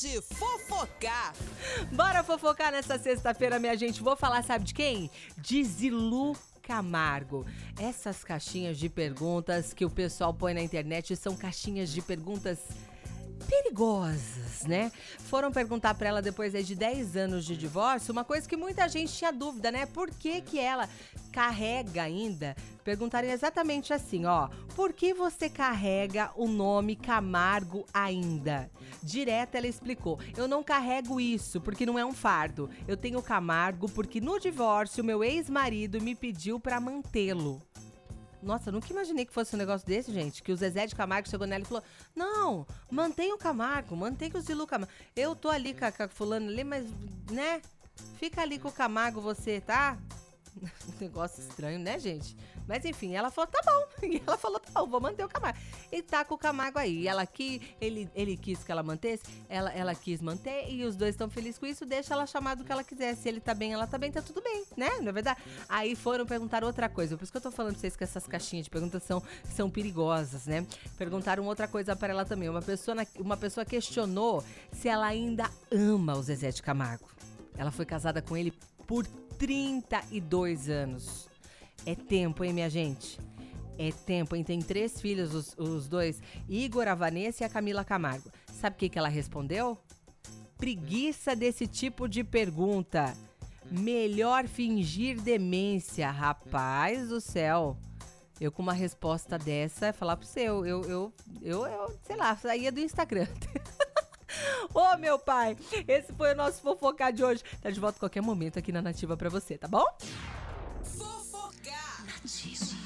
de fofocar. Bora fofocar nessa sexta-feira, minha gente. Vou falar, sabe de quem? De Zilu Camargo. Essas caixinhas de perguntas que o pessoal põe na internet são caixinhas de perguntas perigosas, né? Foram perguntar para ela depois de 10 anos de divórcio, uma coisa que muita gente tinha dúvida, né? Por que que ela carrega ainda? Perguntaram exatamente assim, ó: "Por que você carrega o nome Camargo ainda?" Direto ela explicou: "Eu não carrego isso porque não é um fardo. Eu tenho Camargo porque no divórcio meu ex-marido me pediu para mantê-lo." Nossa, nunca imaginei que fosse um negócio desse, gente. Que o Zezé de Camargo chegou nela e falou: Não, mantenha o Camargo, mantenha o Zilu Camargo. Eu tô ali com a, com a fulano ali, mas, né? Fica ali com o Camargo você, tá? Negócio estranho, né, gente? Mas enfim, ela falou, tá bom. E ela falou, tá bom, vou manter o Camargo. E tá com o Camargo aí. E ela aqui, ele, ele quis que ela mantesse, ela, ela quis manter, e os dois estão felizes com isso, deixa ela chamar do que ela quiser. Se ele tá bem, ela tá bem, tá tudo bem, né? Não é verdade? Aí foram perguntar outra coisa. Por isso que eu tô falando pra vocês que essas caixinhas de perguntas são, são perigosas, né? Perguntaram outra coisa para ela também. Uma pessoa, uma pessoa questionou se ela ainda ama o Zezé de Camargo. Ela foi casada com ele por 32 anos. É tempo, hein, minha gente? É tempo, hein? Tem três filhos, os, os dois, Igor, a Vanessa e a Camila Camargo. Sabe o que, que ela respondeu? Preguiça desse tipo de pergunta. Melhor fingir demência, rapaz do céu. Eu com uma resposta dessa, falar pro seu, eu, eu, eu, eu sei lá, saía do Instagram. Ô, oh, meu pai, esse foi o nosso fofocar de hoje. Tá de volta a qualquer momento aqui na Nativa pra você, tá bom? Fofocar! Nativa.